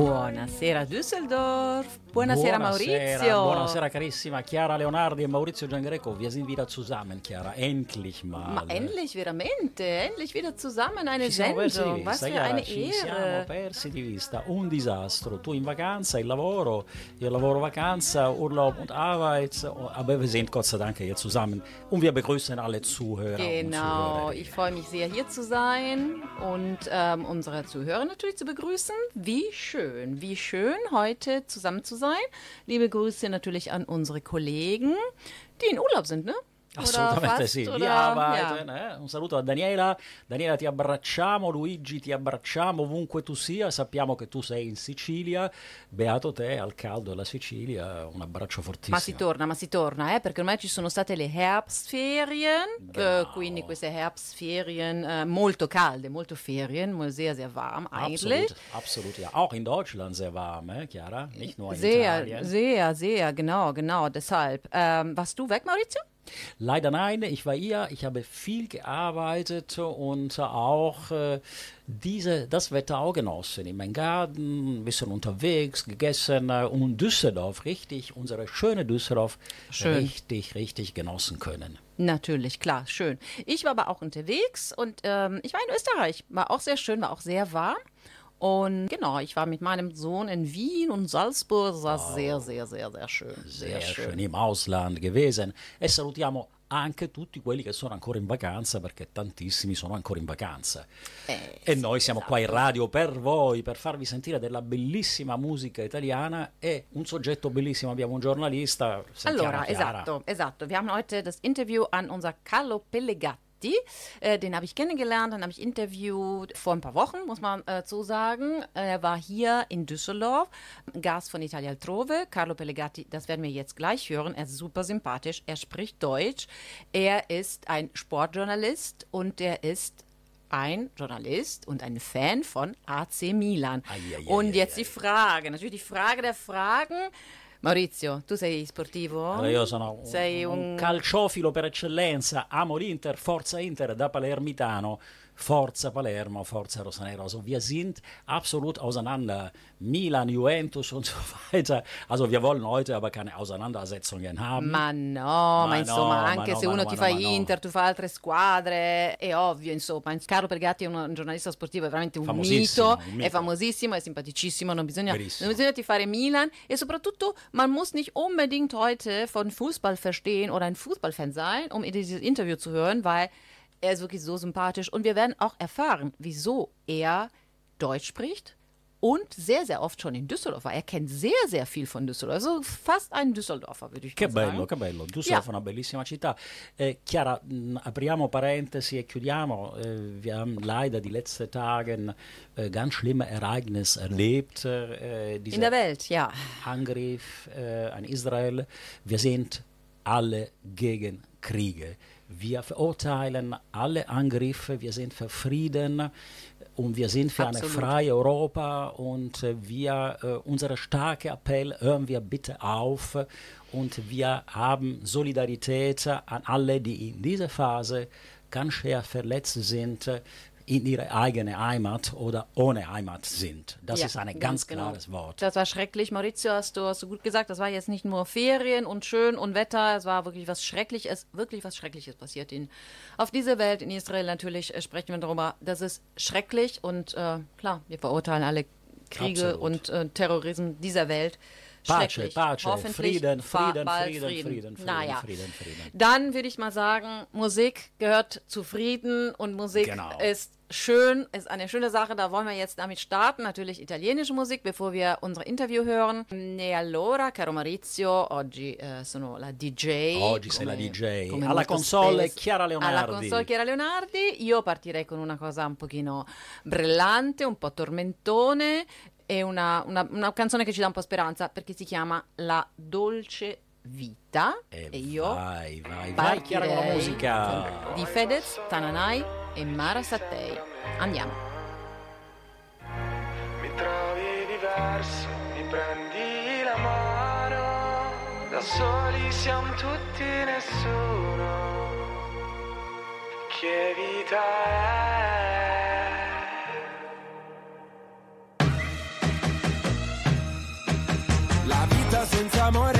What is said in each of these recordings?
Buonasera Düsseldorf, buonasera, Maurizio. Buonasera carissima Chiara Leonardi e Maurizio Giangreco. Wir sind wieder zusammen, Chiara. Endlich mal. Ma endlich veramente, endlich wieder zusammen eine Ci siamo Sendung. di Was vista, für Chiara, eine ci siamo Ehre. persi di vista. Un disastro. Tu in Vacanza, il lavoro, io lavoro Vacanza, Urlaub und Arbeit. Aber wir sind Gott sei Dank jetzt zusammen. Und wir begrüßen alle Zuhörer Genau, ich freue mich sehr, hier zu sein und ähm, unsere Zuhörer natürlich zu begrüßen. Wie schön, wie schön, heute zusammen zu sein. Liebe Grüße natürlich an unsere Kollegen, die in Urlaub sind, ne? Assolutamente sì, via. Biden, eh? un saluto a Daniela, Daniela ti abbracciamo, Luigi ti abbracciamo ovunque tu sia, sappiamo che tu sei in Sicilia, beato te al caldo della Sicilia, un abbraccio fortissimo. Ma si torna, ma si torna, eh, perché ormai ci sono state le Herbstferien, eh, quindi queste Herbstferien eh, molto calde, molto Ferien, sehr, sehr warm eigentlich. Absolut, absolut, ja. Auch in Deutschland sehr warm, eh, Chiara? Nicht nur in Sehr, Italien. sehr, sehr, genau, genau, deshalb. Ähm, warst du weg, Maurizio? Leider nein, ich war hier, ich habe viel gearbeitet und auch äh, diese, das Wetter auch genossen. In meinem Garten, ein bisschen unterwegs, gegessen äh, und Düsseldorf, richtig, unsere schöne Düsseldorf, Schön. richtig, richtig genossen können. Natürlich, klar, schön. Ich war aber auch unterwegs und ähm, ich war in Österreich. War auch sehr schön, war auch sehr warm. Und genau, ich war mit meinem Sohn in Wien und Salzburg. Das war sehr, sehr, sehr, sehr schön. Sehr schön im Ausland gewesen e salutiamo anche tutti quelli che sono ancora in vacanza perché tantissimi sono ancora in vacanza. Eh, E noi siamo qua in radio per voi, per farvi sentire della bellissima musica italiana e un soggetto bellissimo, abbiamo un giornalista. Allora, Chiara. esatto, esatto. Wir haben heute das Interview an unser Carlo Pellegatti. Äh, den habe ich kennengelernt, den habe ich interviewt vor ein paar Wochen, muss man äh, so sagen. Er war hier in Düsseldorf, Gast von Italia Altrove. Carlo Pellegatti, das werden wir jetzt gleich hören. Er ist super sympathisch, er spricht Deutsch. Er ist ein Sportjournalist und er ist ein Journalist und ein Fan von AC Milan. Ai, ai, ai, und jetzt die Frage, natürlich die Frage der Fragen. Maurizio, tu sei sportivo? Allora, io sono un, un un... calciofilo per eccellenza, amo l'Inter, forza Inter, da palermitano, forza Palermo, forza Rosanero. Also wir sind absolut auseinander. Milan, Juventus und so weiter. Also wir wollen heute aber keine Auseinandersetzungen haben. Ma no, ma, Ma insomma, no, anche ma se no, uno ti fa. Inter, tu fai altre squadre, è ovvio, insomma. Caro Pellegatti è un, un giornalista sportivo, è veramente un mito, un mito. è famosissimo, è simpaticissimo, non bisogna, Verissimo. non bisogna tifare Milan e soprattutto man muss nicht unbedingt heute von Fußball verstehen oder ein Fußballfan sein, um dieses Interview zu hören, weil er ist wirklich so sympathisch und wir werden auch erfahren, wieso er Deutsch spricht und sehr, sehr oft schon in Düsseldorf war. Er kennt sehr, sehr viel von Düsseldorf. Also fast ein Düsseldorfer, würde ich Che mal sagen. bello, che bello. Düsseldorf Ja. è una bellissima città. Eh, Chiara, mh, apriamo parentesi e chiudiamo. Eh, wir haben leider die letzten Tage äh, ganz schlimme Ereignisse erlebt. Äh, In der Welt, ja. Angriff äh, an Israel. Wir sind alle gegen Kriege. Wir verurteilen alle Angriffe, wir sind für Frieden und wir sind für Absolut. eine freie Europa und äh, wir, äh, unser starker Appell, hören wir bitte auf und wir haben Solidarität an alle, die in dieser Phase ganz schwer verletzt sind, in ihre eigene Heimat oder ohne Heimat sind. Das Ja, ist ein ganz ganz genau. klares Wort. Das war schrecklich. Maurizio, hast du, hast du gut gesagt, das war jetzt nicht nur Ferien und schön und Wetter, es war wirklich was Schreckliches, wirklich was Schreckliches passiert in, auf dieser Welt, in Israel natürlich, äh, sprechen wir darüber. Das ist schrecklich und äh, klar, wir verurteilen alle Kriege Absolut. und äh, Terrorismus dieser Welt. Pace. Pace, Frieden, Frieden, bald Frieden, Frieden, Frieden, naja. Frieden, Frieden. Dann würde ich mal sagen, Musik gehört zu Frieden und Musik Genau. ist schön, ist eine schöne Sache. Da wollen wir jetzt damit starten. Natürlich italienische Musik, bevor wir unser Interview hören. E allora, caro Maurizio, oggi eh, sono la DJ. Oggi sei come- la DJ. Alla console spesso. Chiara Leonardi. Alla console Chiara Leonardi. Io partirei con una cosa un pochino brillante, un po' tormentone e una, una- una canzone che ci dà un po' speranza perché si chiama La Dolce Vita. E E, io vai, vai, vai, Chiara con la musica. di Fedez, Tananai e Mara Sattei. Andiamo. Mi trovi diverso, mi prendi la mano, da soli siamo tutti nessuno. Che vita è? La vita senza amore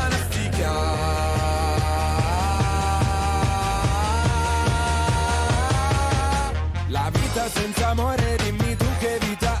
La vita senza amore, dimmi tu che vita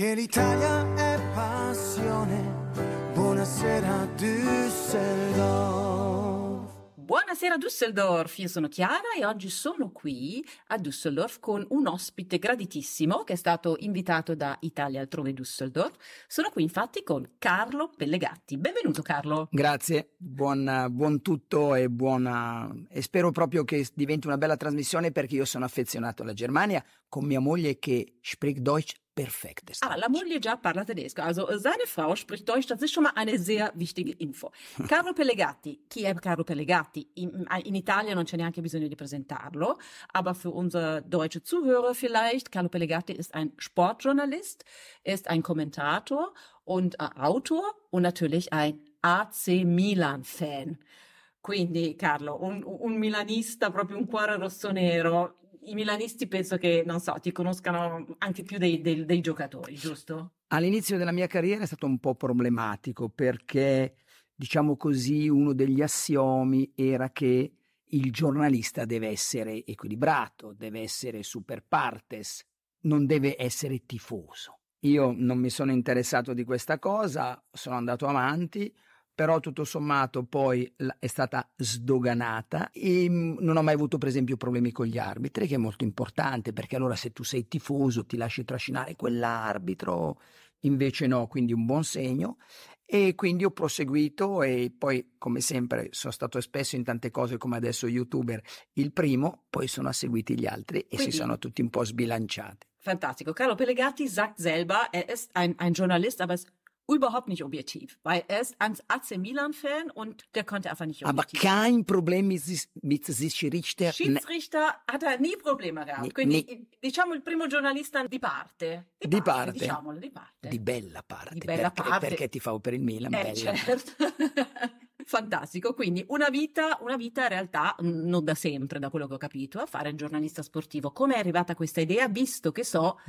Perché l'Italia è passione. Buonasera Düsseldorf. Buonasera Düsseldorf, io sono Chiara e oggi sono qui a Düsseldorf con un ospite graditissimo che è stato invitato da Italia altrove Düsseldorf. Sono qui infatti con Carlo Pellegatti. Benvenuto Carlo. Grazie, buon, buon tutto e buona e spero proprio che diventi una bella trasmissione perché io sono affezionato alla Germania con mia moglie che spricht Deutsch perfektes. Ah, la moglie già parla tedesco, also äh, seine Frau spricht Deutsch, das ist schon mal eine sehr wichtige Info. Carlo Pellegatti, chi è Carlo Pellegatti? In, in Italia non c'è neanche bisogno di presentarlo, aber für unsere deutsche Zuhörer vielleicht, Carlo Pellegatti ist ein Sportjournalist, er ist ein Kommentator und äh, Autor und natürlich ein AC Milan-Fan. Quindi, Carlo, un, un milanista, proprio un cuore rosso-nero. I milanisti penso che, non so, ti conoscano anche più dei, dei- dei giocatori, giusto? All'inizio della mia carriera è stato un po' problematico perché, diciamo così, uno degli assiomi era che il giornalista deve essere equilibrato, deve essere super partes, non deve essere tifoso. Io non mi sono interessato di questa cosa, sono andato avanti, però tutto sommato poi è stata sdoganata e mm, non ho mai avuto per esempio problemi con gli arbitri, che è molto importante perché allora se tu sei tifoso ti lasci trascinare quell'arbitro, invece no, quindi un buon segno. E quindi ho proseguito e poi, come sempre, sono stato spesso in tante cose come adesso youtuber il primo, poi sono seguiti gli altri e Quindi- si sono tutti un po' sbilanciati. Fantastico. Carlo Pellegatti sagt selber, er ist ein, ein Journalist, aber ist überhaupt nicht objektiv, weil er ist ein AC Milan-Fan und der konnte einfach nicht Aber objektiv. kein Problem mit, sich- mit sich Richter. Schiedsrichter hat er nie Probleme gehabt. Ni- Quindi, ni- diciamo il primo giornalista di parte. Di parte. Diciamolo, di parte. Di bella parte, Di bella perché, parte. perché ti fa per il Milan, Eh, bella. certo. Fantastico, quindi una vita, una vita in realtà non da sempre, da quello che ho capito, a fare il giornalista sportivo. Come è arrivata questa idea, visto che so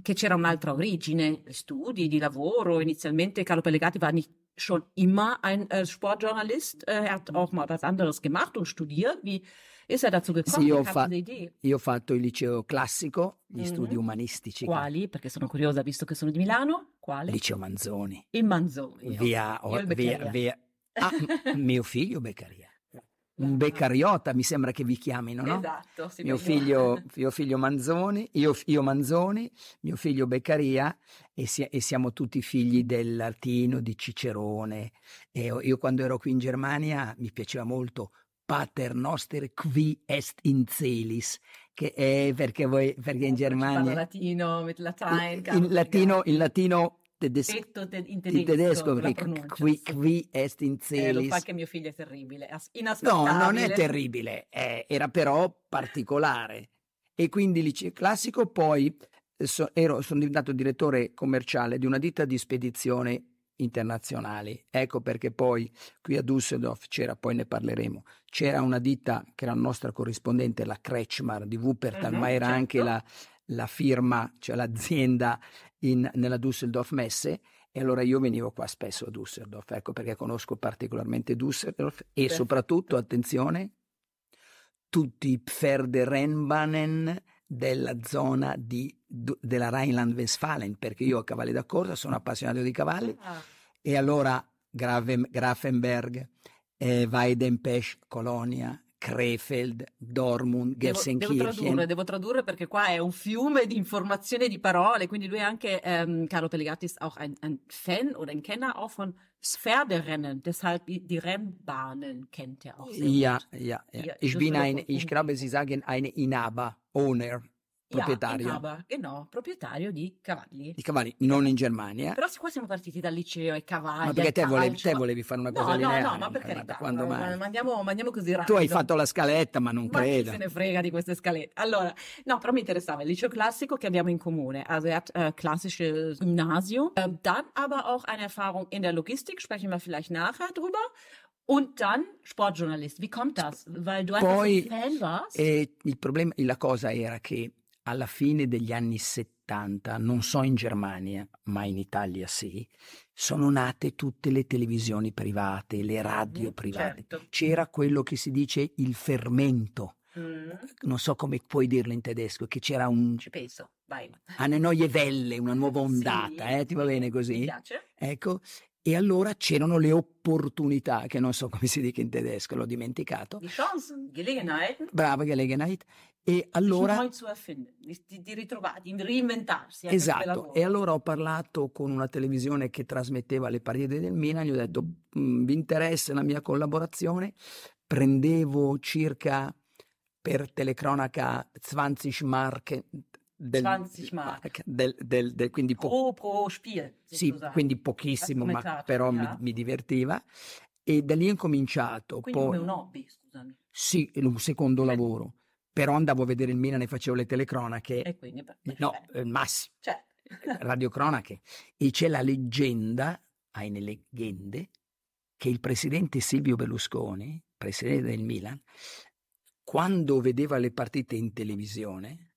che c'era un'altra origine, studi di lavoro, inizialmente Carlo Pellegatti war nicht schon immer ein äh, Sportjournalist. Äh, er hat auch mal was anderes gemacht und studiert. Wie ist er dazu gekommen? Sì, io fa- io ho fatto il liceo classico, gli Mhm. studi umanistici, Quali? Perché sono curiosa visto che sono di Milano. Quale? liceo Manzoni, In Manzoni. via, il via, via- Ah, mio figlio Beccaria. Un beccariota mi sembra che vi chiamino, no? Esatto. Mio figlio, mio figlio Manzoni, io, io Manzoni, mio figlio Beccaria e, si- e siamo tutti figli del latino, di Cicerone. E io, io quando ero qui in Germania mi piaceva molto Pater noster qui est in celis, che è perché, voi, perché in Parla Germania latino, mit Latein. in latino, in latino tedesco, Detto te- in in tedesco, tedesco con la perché qui, qui est in Eh, lo fa celis. anche mio figlio è terribile, as- No, inaspettabile. non è terribile, eh, era però particolare. E quindi liceo classico, poi eh, so- ero- sono diventato direttore commerciale di una ditta di spedizione internazionali. Ecco perché poi qui a Düsseldorf c'era, poi ne parleremo, c'era una ditta che era la nostra corrispondente, la Kretschmar di Wuppertal, Mhm, ma era certo. anche la, la firma, cioè l'azienda in- nella Düsseldorf Messe. E allora io venivo qua spesso a Düsseldorf, ecco perché conosco particolarmente Düsseldorf e Perfetto. soprattutto, attenzione, tutti i Pferderennbahnen della zona di- della Rheinland-Westfalen, perché io a cavalli da corsa sono appassionato di cavalli Ah, e allora Grafenberg, eh, Weidenpesch, Colonia, Krefeld, Dortmund, Devo, devo Gelsenkirchen. tradurre, devo tradurre perché qua è un fiume di informazioni di parole, quindi lui è anche, ähm, Carlo Pellegatti ist auch ein, ein Fan oder ein Kenner auch von Pferderennen, deshalb die, die Rennbahnen kennt er auch sehr Ja, gut. ja, ja. Ja, Ich bin Düsseldorf ein, ich glaube, Sie sagen eine Inhaber, Owner, proprietario Ja, Inhaber, genau, proprietario di cavalli. di cavalli, non in Germania. Però qua siamo partiti dal liceo e cavalli. Ma perché te volevi, te ma- volevi fare una No, cosa no, lineare? no, ma per Ma carità, da quando ma- mai? ma andiamo, ma andiamo così Tu rapido. hai fatto la scaletta, ma non Ma credo. se ne frega di queste scalette? Allora, no, però mi interessava il liceo classico che abbiamo in comune. Also er hat äh, klassisches Gymnasium, äh, dann aber auch eine Erfahrung in der Logistik, sprechen wir vielleicht nachher drüber. Und dann Sportjournalist. Wie kommt das? Weil du einfach Poi, so ein Fan warst? E il problema, la cosa era che alla fine degli anni 70, non so in Germania, ma in Italia sì, sono nate tutte le televisioni private, le radio Mhm, private. certo. C'era quello che si dice il fermento, Mm, non so come puoi dirlo in tedesco, che c'era un ci penso, vai. eine neue Welle, una nuova ondata, Sì, eh? ti va bene Mi così? piace. Ecco, e allora c'erano le opportunità, che non so come si dica in tedesco, l'ho dimenticato. Die Chancen, Gelegenheiten, Brava Gelegenheit. E allora, di, di, ritrovare, di reinventarsi. esatto, e allora ho parlato con una televisione che trasmetteva le partite del Milan, gli ho detto, "Mm, vi interessa la mia collaborazione? Prendevo circa per telecronaca 20 mark del, 20 Mark. del- del- del- quindi po- Pro, pro Spiel. Sì, quindi pochissimo, ma però mi, mi divertiva. E da lì ho incominciato. Quindi poi, come un hobby, scusami. Sì, un secondo Eh. lavoro. Però andavo a vedere il Milan e facevo le telecronache. E quindi... per- no, eh, massimo, Cioè, radiocronache. E c'è la leggenda, eine leggende, che il presidente Silvio Berlusconi, presidente del Milan, quando vedeva le partite in televisione,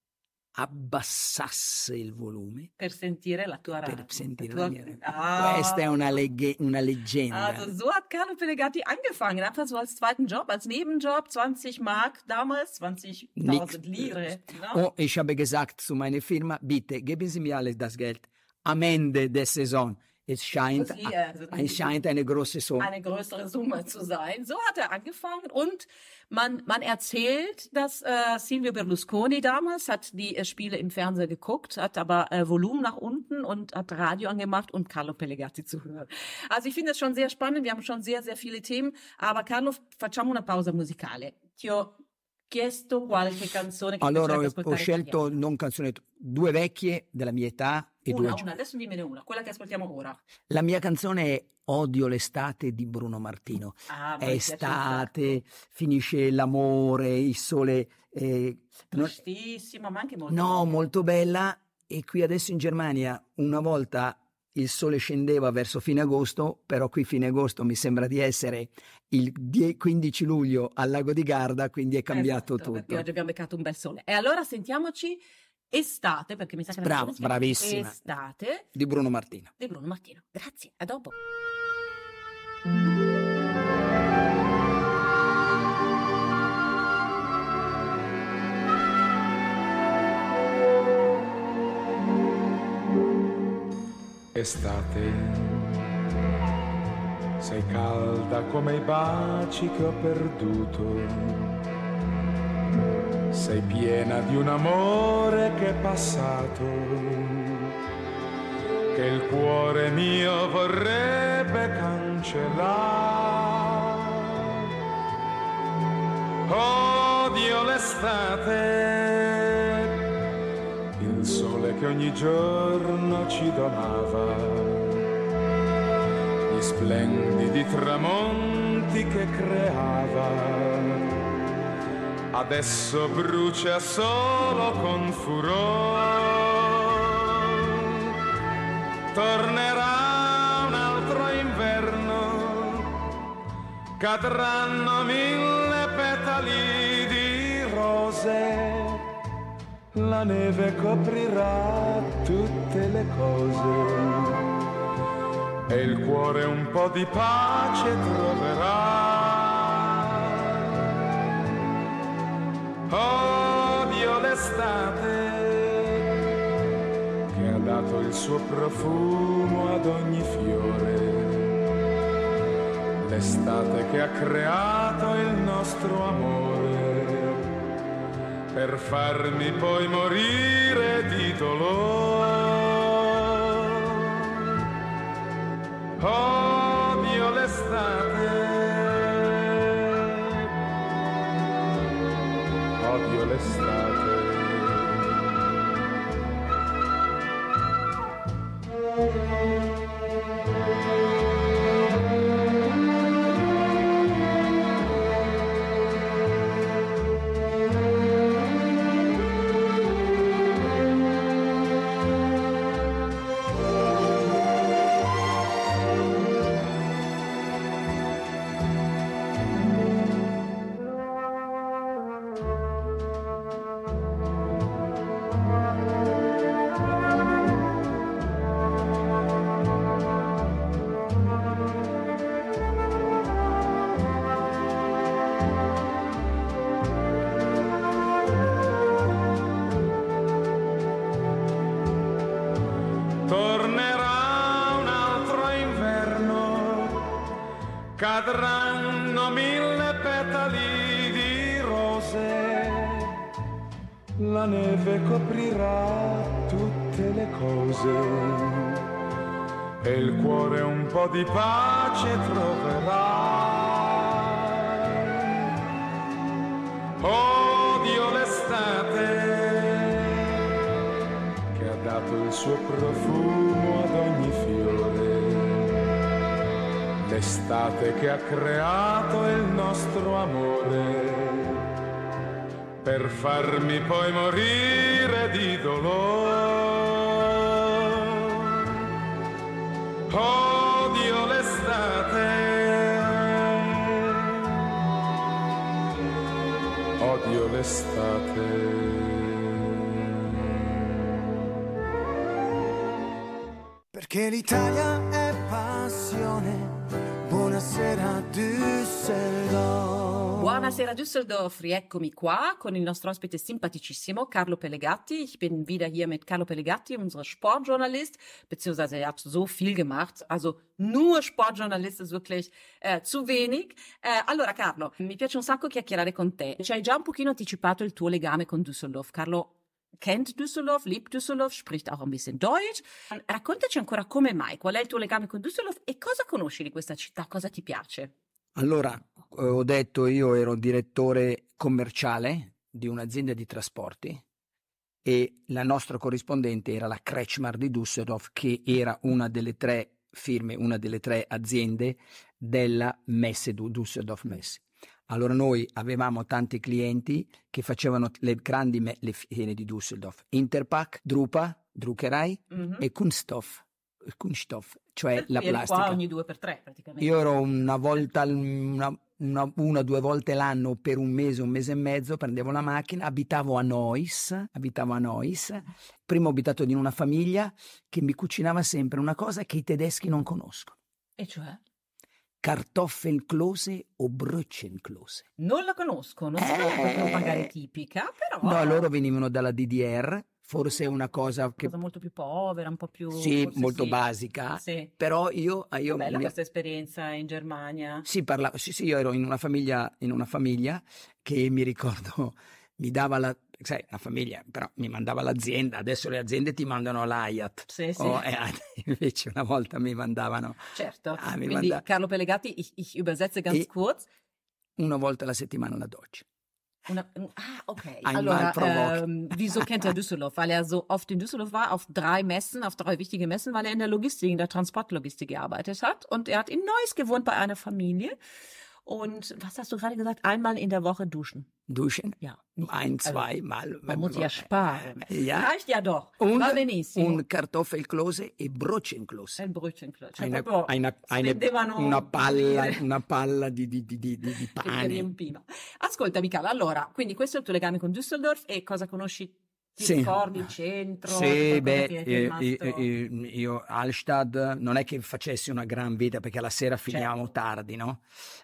abbassasse il volume per sentire la tua radio. per sentire la la tua... mia radio. Ah. Questa è una, legge- una leggenda. Also so hat Carlo Pellegatti angefangen, einfach so als zweiten Job, als Nebenjob, 20 Mark damals, 20.000 Nix. Lire. ne? Oh, ich habe gesagt zu meiner Firma, bitte geben Sie mir alles das Geld am Ende der Saison. Es scheint, eh, es scheint eine große Summe. eine größere Summe zu sein. So hat er angefangen und man, man erzählt, dass äh, Silvio Berlusconi damals hat die äh, Spiele im Fernsehen geguckt, hat aber äh, Volumen nach unten und hat Radio angemacht und Carlo Pellegatti zu hören. Also ich finde das schon sehr spannend, wir haben schon sehr, sehr viele Themen, aber Carlo, facciamo una pausa musicale. Ti ho chiesto qualche canzone che Allora ho, ho scelto italiana. non canzoni, due vecchie della mia età e due Una, gio- una, adesso dimmene una, quella che ascoltiamo ora. La mia canzone è Odio l'estate di Bruno Martino. Ah, È estate, finisce l'amore, il sole. eh, non- Tristissima, ma anche molto No, bella. molto bella. E qui adesso in Germania una volta il sole scendeva verso fine agosto, però qui fine agosto mi sembra di essere il die- 15 luglio al lago di Garda, quindi è cambiato Esatto, tutto. oggi abbiamo beccato un bel sole. E allora sentiamoci Estate, perché mi sa che Bravo, bravissima. Estate Di Bruno Martino. di Bruno Martino. Grazie, a dopo. Estate, sei calda come i baci che ho perduto. Sei piena di un amore che è passato, che il cuore mio vorrebbe cancellare. Odio l'estate, il sole che ogni giorno ci donava, gli splendidi tramonti che creava. Adesso brucia solo con furore. Tornerà un altro inverno, cadranno mille petali di rose la neve coprirà tutte le cose e il cuore un po' di pace troverà. Odio l'estate che ha dato il suo profumo ad ogni fiore, l'estate che ha creato il nostro amore per farmi poi morire di dolore. Odio neve coprirà tutte le cose. E il cuore un po' di pace troverà. Odio l'estate che ha dato il suo profumo ad ogni fiore, l'estate che ha creato il nostro amore, farmi poi morire di dolore. Odio l'estate, odio l'estate. Perché l'Italia è passione. Buonasera Düsseldorf. Buonasera Düsseldorf, rieccomi qua con il nostro ospite simpaticissimo Carlo Pellegatti. Ich bin wieder hier mit Carlo Pellegatti, unser Sportjournalist, beziehungsweise er hat so viel gemacht, also nur Sportjournalist ist wirklich eh, zu wenig. Eh, allora Carlo, mi piace un sacco chiacchierare con te. Ci hai già un pochino anticipato il tuo legame con Düsseldorf. Carlo kennt Düsseldorf, liebt Düsseldorf, spricht auch ein bisschen Deutsch. Raccontaci ancora come mai, qual è il tuo legame con Düsseldorf e cosa conosci di questa città, cosa ti piace? Allora, eh, ho detto io ero direttore commerciale di un'azienda di trasporti e la nostra corrispondente era la Kretschmar di Düsseldorf che era una delle tre firme, una delle tre aziende della Messe Düsseldorf Messe. Allora noi avevamo tanti clienti che facevano le grandi me- le fiere di Düsseldorf, Interpack, Drupa, Druckerei Mhm. e Kunststoff, Kunststoff, cioè la Eri plastica. qua ogni due per tre praticamente. Io ero una volta, al- una, una, una o due volte l'anno per un mese, un mese e mezzo, prendevo la macchina, abitavo a Neuss, abitavo a Neuss. Prima ho abitato in una famiglia che mi cucinava sempre una cosa che i tedeschi non conoscono. E cioè? Kartoffelklose o Brötchenklose. Non la conosco, non so Eh. proprio magari tipica, però No, loro venivano dalla DDR, forse è una cosa che cosa molto più povera, un po' più sì, molto sì. basica, Sì. però io, io Bella mi- questa esperienza in Germania. Sì, parlavo, sì, sì, io ero in una famiglia, in una famiglia che mi ricordo mi dava la, sai, una famiglia, però mi mandava l'azienda, adesso le aziende ti mandano l'AIAT. Sì, sì. Oh, e invece una volta mi mandavano Certo. Ah, mi Quindi manda- Carlo Pellegatti, ich, ich übersetze ganz E- kurz. una volta alla settimana la doccia. Una, ah, okay. Einmal pro Woche. ähm, wieso kennt er Düsseldorf? Weil er so oft in Düsseldorf war, auf drei Messen, auf drei wichtige Messen, weil er in der Logistik, in der Transportlogistik gearbeitet hat. Und er hat in Neuss gewohnt bei einer Familie. Und was hast du gerade gesagt? Einmal in der Woche duschen. Duschen? Ja. nicht- Ein, also, zwei Mal. Man muss ja sparen. Ja. Reicht ja doch. Und, Va benissimo. un Kartoffelklose e Brötchenklose. Ein Brötchen. Cioè, Una, proprio una- una palla, una palla di, di, di, di, di- pane. riempiva. Ascolta, Michela, allora, quindi questo è il tuo legame con Düsseldorf e cosa conosci? Ti Sì. ricordi il centro? Sì, beh, eh, rimasto- eh, eh, io Alstad non è che facessi una gran vita perché la sera finivamo Certo. tardi, no?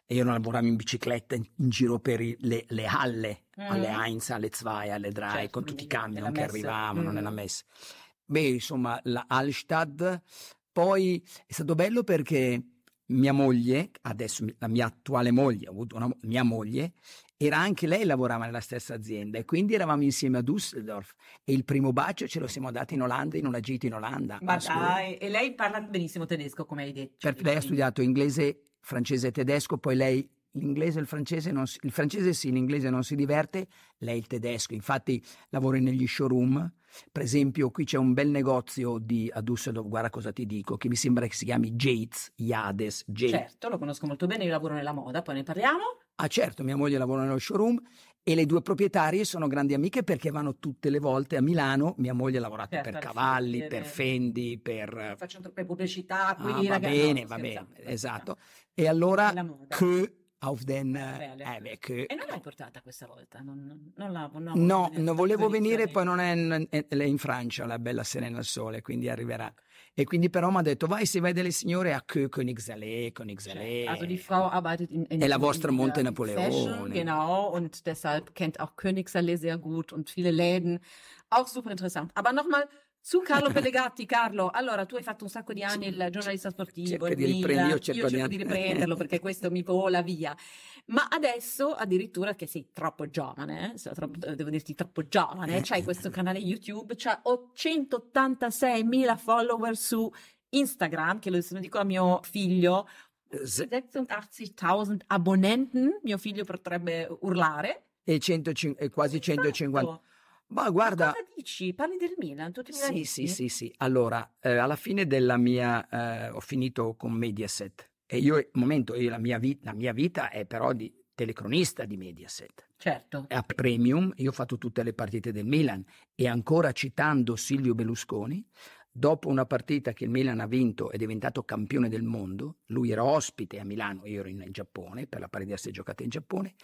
E io non lavoravo in bicicletta in, in giro per i- le, le halle, Mm. alle Heinz, alle Zwei, alle Drei, Certo, con tutti i camion che messa. arrivavano Mm. nella messa. Beh, insomma, la Alstad. Poi è stato bello perché mia moglie, adesso la mia attuale moglie, ho avuto una mia moglie, era anche lei lavorava nella stessa azienda e quindi eravamo insieme a Düsseldorf e il primo bacio ce lo siamo dati in Olanda in una gita in Olanda. Ma dai, e lei parla benissimo tedesco, come hai detto. Per- lei ha studiato inglese, francese e tedesco, poi lei l'inglese e il francese non si, il francese sì, l'inglese non si diverte, lei il tedesco. Infatti lavora negli showroom. Per esempio, qui c'è un bel negozio di, a Düsseldorf, guarda cosa ti dico, che mi sembra che si chiami Jades, Jades, Jades. Certo, lo conosco molto bene, io lavoro nella moda, poi ne parliamo. Ah certo, mia moglie lavora nello showroom e le due proprietarie sono grandi amiche perché vanno tutte le volte a Milano. Mia moglie ha lavorato Certo, per al Cavalli, per eh. Fendi, per... Faccio troppe pubblicità qui, Ah, va ragazzi. bene, no, va bene, esatto. E allora, che auf den... Bene. Eh, beh, che... E non l'hai portata questa volta? Non, non, non la, no, No, non volevo venire, poi non... è, lei è in Francia, la bella Serena al Sole, quindi arriverà. E quindi però mi ha detto, vai se vai delle signore a Kö, Königsallée, Königsallée. Also die Frau arbeitet in, in È la in vostra der Monte Napoleone. Fashion, genau, und deshalb kennt auch Königsallee sehr gut und viele Läden. Auch super interessant. Aber nochmal zu Carlo Pellegatti, Carlo. Allora, tu hai fatto un sacco di anni il giornalista sportivo, Cerca il di riprendere, Milan. io cerco di- riprenderlo perché questo mi vola via. Ma adesso addirittura che sei troppo giovane, eh, sei troppo- devo dirti troppo giovane, c'hai questo canale YouTube, c'ha 886.000 follower su Instagram, che lo dico a mio figlio, S- 86.000 abbonenten, mio figlio potrebbe urlare. E, 105 e quasi 150. Ma Ma guarda, cosa dici? Parli del Milan, tutti i sì, milanisti? sì, sì, sì. Allora, eh, alla fine della mia, eh, ho finito con Mediaset. E io, momento, io, la, mia vita, la mia vita è però di telecronista di Mediaset. Certo. a Premium, io ho fatto tutte le partite del Milan e ancora citando Silvio Berlusconi, dopo una partita che il Milan ha vinto è diventato campione del mondo, lui era ospite a Milano, io ero in, Giappone, per la pari di essere giocata in Giappone,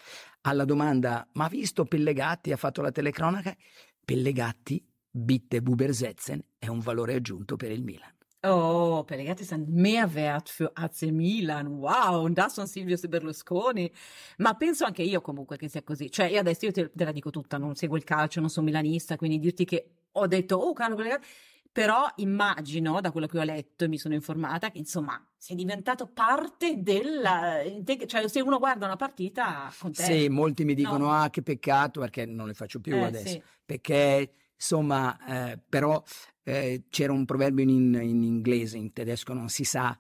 alla domanda, ma ha visto Pellegatti, ha fatto la telecronaca? Pellegatti, Bitte Bubersetzen, è un valore aggiunto per il Milan. Oh, Pellegatti ist ein Mehrwert für AC Milan. Wow, und das von Silvio Berlusconi. Ma penso anche io comunque che sia così. Cioè, io adesso io te, te la dico tutta, non seguo il calcio, non sono milanista, quindi dirti che ho detto, oh, Carlo Pellegatti, però immagino, da quello che ho letto e mi sono informata, che insomma sei diventato parte della... Cioè, se uno guarda una partita con te... Sì, molti mi dicono, No. ah, che peccato, perché non le faccio più Eh, adesso. sì. perché insomma, eh, però eh, c'era un proverbio in, in inglese, in tedesco non si sa,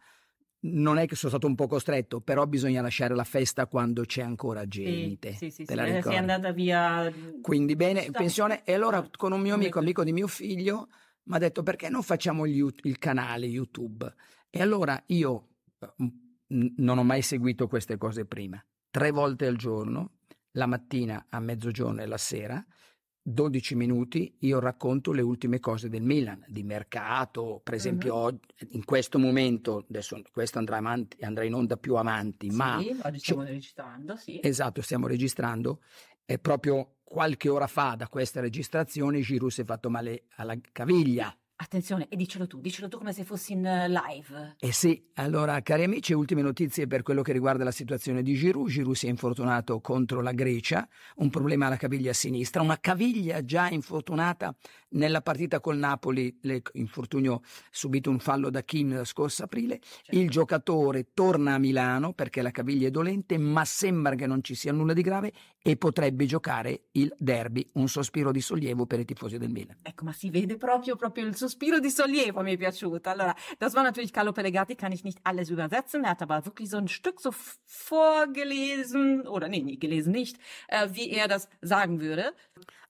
non è che sono stato un po' costretto, però bisogna lasciare la festa quando c'è ancora Sì, gente. sì, sì, sì, la eh, sei andata via... Quindi bene, Giusto. pensione. E allora con un mio amico, amico di mio figlio, mi ha detto perché non facciamo gli il canale YouTube? E allora io eh, m- non ho mai seguito queste cose prima. Tre volte al giorno, la mattina, a mezzogiorno e la sera, 12 minuti, io racconto le ultime cose del Milan, di mercato, per esempio Mhm. oggi- in questo momento, adesso questo andrà, avanti, andrà in onda più avanti, ma Sì, oggi stiamo registrando, sì. Esatto, stiamo registrando. E proprio qualche ora fa da questa registrazione Giroud si è fatto male alla caviglia. Attenzione, e dicelo tu, dicelo tu come se fossi in eh, live. Eh sì, allora cari amici, ultime notizie per quello che riguarda la situazione di Giroud. Giroud si è infortunato contro la Grecia, un problema alla caviglia sinistra, una caviglia già infortunata nella partita col Napoli, infortunio subito un fallo da Kim la scorsa aprile. Il giocatore torna a Milano perché la caviglia è dolente, ma sembra che non ci sia nulla di grave e potrebbe giocare il derby, un sospiro di sollievo per i tifosi del Milan. Ecco, ma si vede proprio, proprio il sospiro di sollievo, mi è piaciuto. Allora, das war natürlich Carlo Pellegatti, kann ich nicht alles übersetzen. Er hat aber wirklich so ein Stück so vorgelesen, oder nee, nie gelesen nicht, äh, wie er das sagen würde.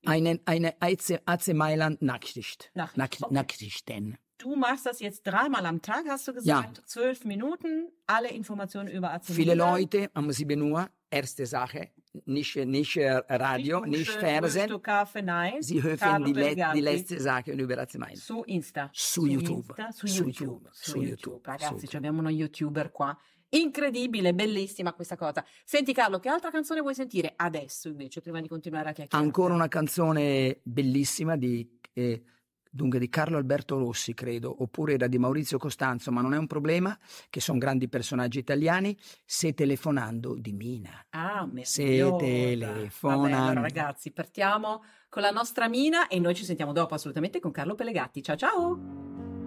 Eine, eine AC, AC Mailand Nachricht. Nachricht, Nach, okay. Nachrichten. Du machst das jetzt dreimal am Tag, hast du gesagt. Zwölf Minuten, alle Informationen über AC Viele Milan. Leute haben sie nur, erste Sache, nicht, nicht äh, Radio, Nicht nicht Fernsehen. Kaffee, nein. Sie hören Carlo die, le die letzte Sache über AC Mailand. Su Insta. Su YouTube. Insta, su, Su YouTube. YouTube. Su YouTube. YouTube. Ragazzi, Su- abbiamo uno YouTuber qua. Incredibile, bellissima questa cosa. Senti Carlo, che altra canzone vuoi sentire adesso invece, prima di continuare a chiacchierare? Ancora una canzone bellissima di, eh, dunque, di Carlo Alberto Rossi, credo, oppure era di Maurizio Costanzo, ma non è un problema, che sono grandi personaggi italiani. Se telefonando di Mina. Ah, Se meravigliosa. telefonando. Vabbè, allora, ragazzi, partiamo con la nostra Mina e noi ci sentiamo dopo assolutamente con Carlo Pellegatti. Ciao ciao!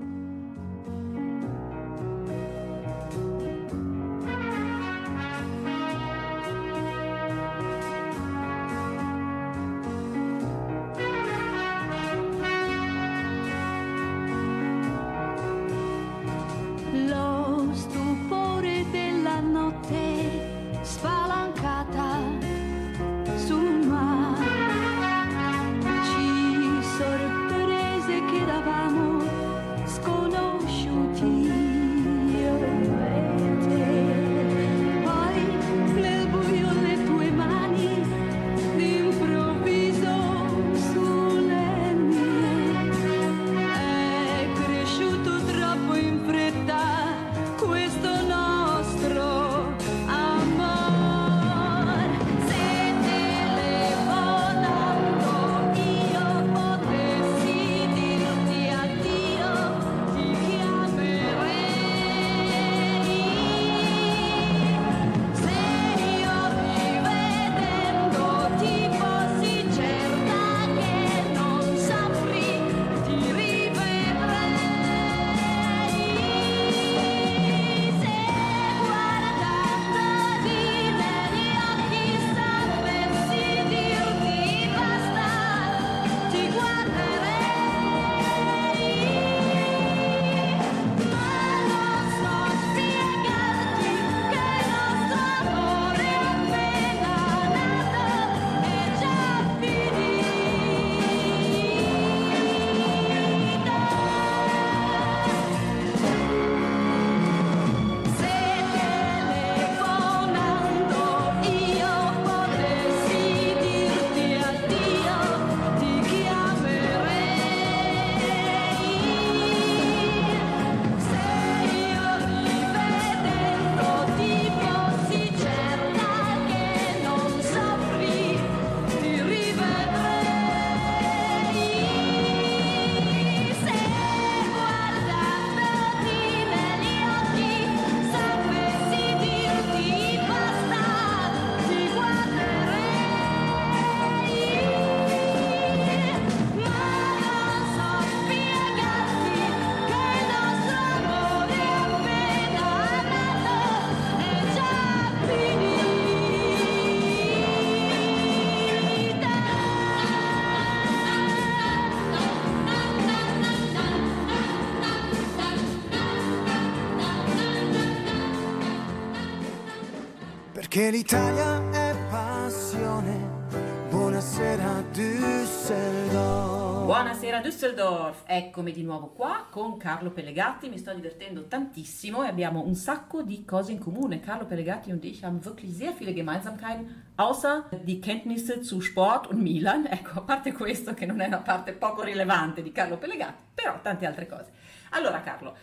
L'Italia è passione. Buonasera Düsseldorf. Buonasera Düsseldorf, eccomi di nuovo qua con Carlo Pellegatti, mi sto divertendo tantissimo e abbiamo un sacco di cose in comune. Carlo Pellegatti und ich haben wirklich sehr viele Gemeinsamkeiten, außer die Kenntnisse zu Sport und Milan. Ecco, a parte questo che non è una parte poco rilevante di Carlo Pellegatti, però tante altre cose. Allora Carlo,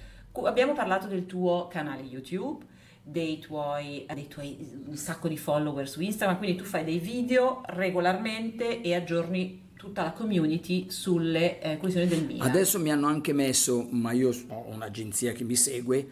abbiamo parlato del tuo canale YouTube, dei tuoi, dei tuoi un sacco di follower su Instagram, quindi tu fai dei video regolarmente e aggiorni tutta la community sulle eh, questioni del Milan. Adesso mi hanno anche messo, ma io ho un'agenzia che mi segue,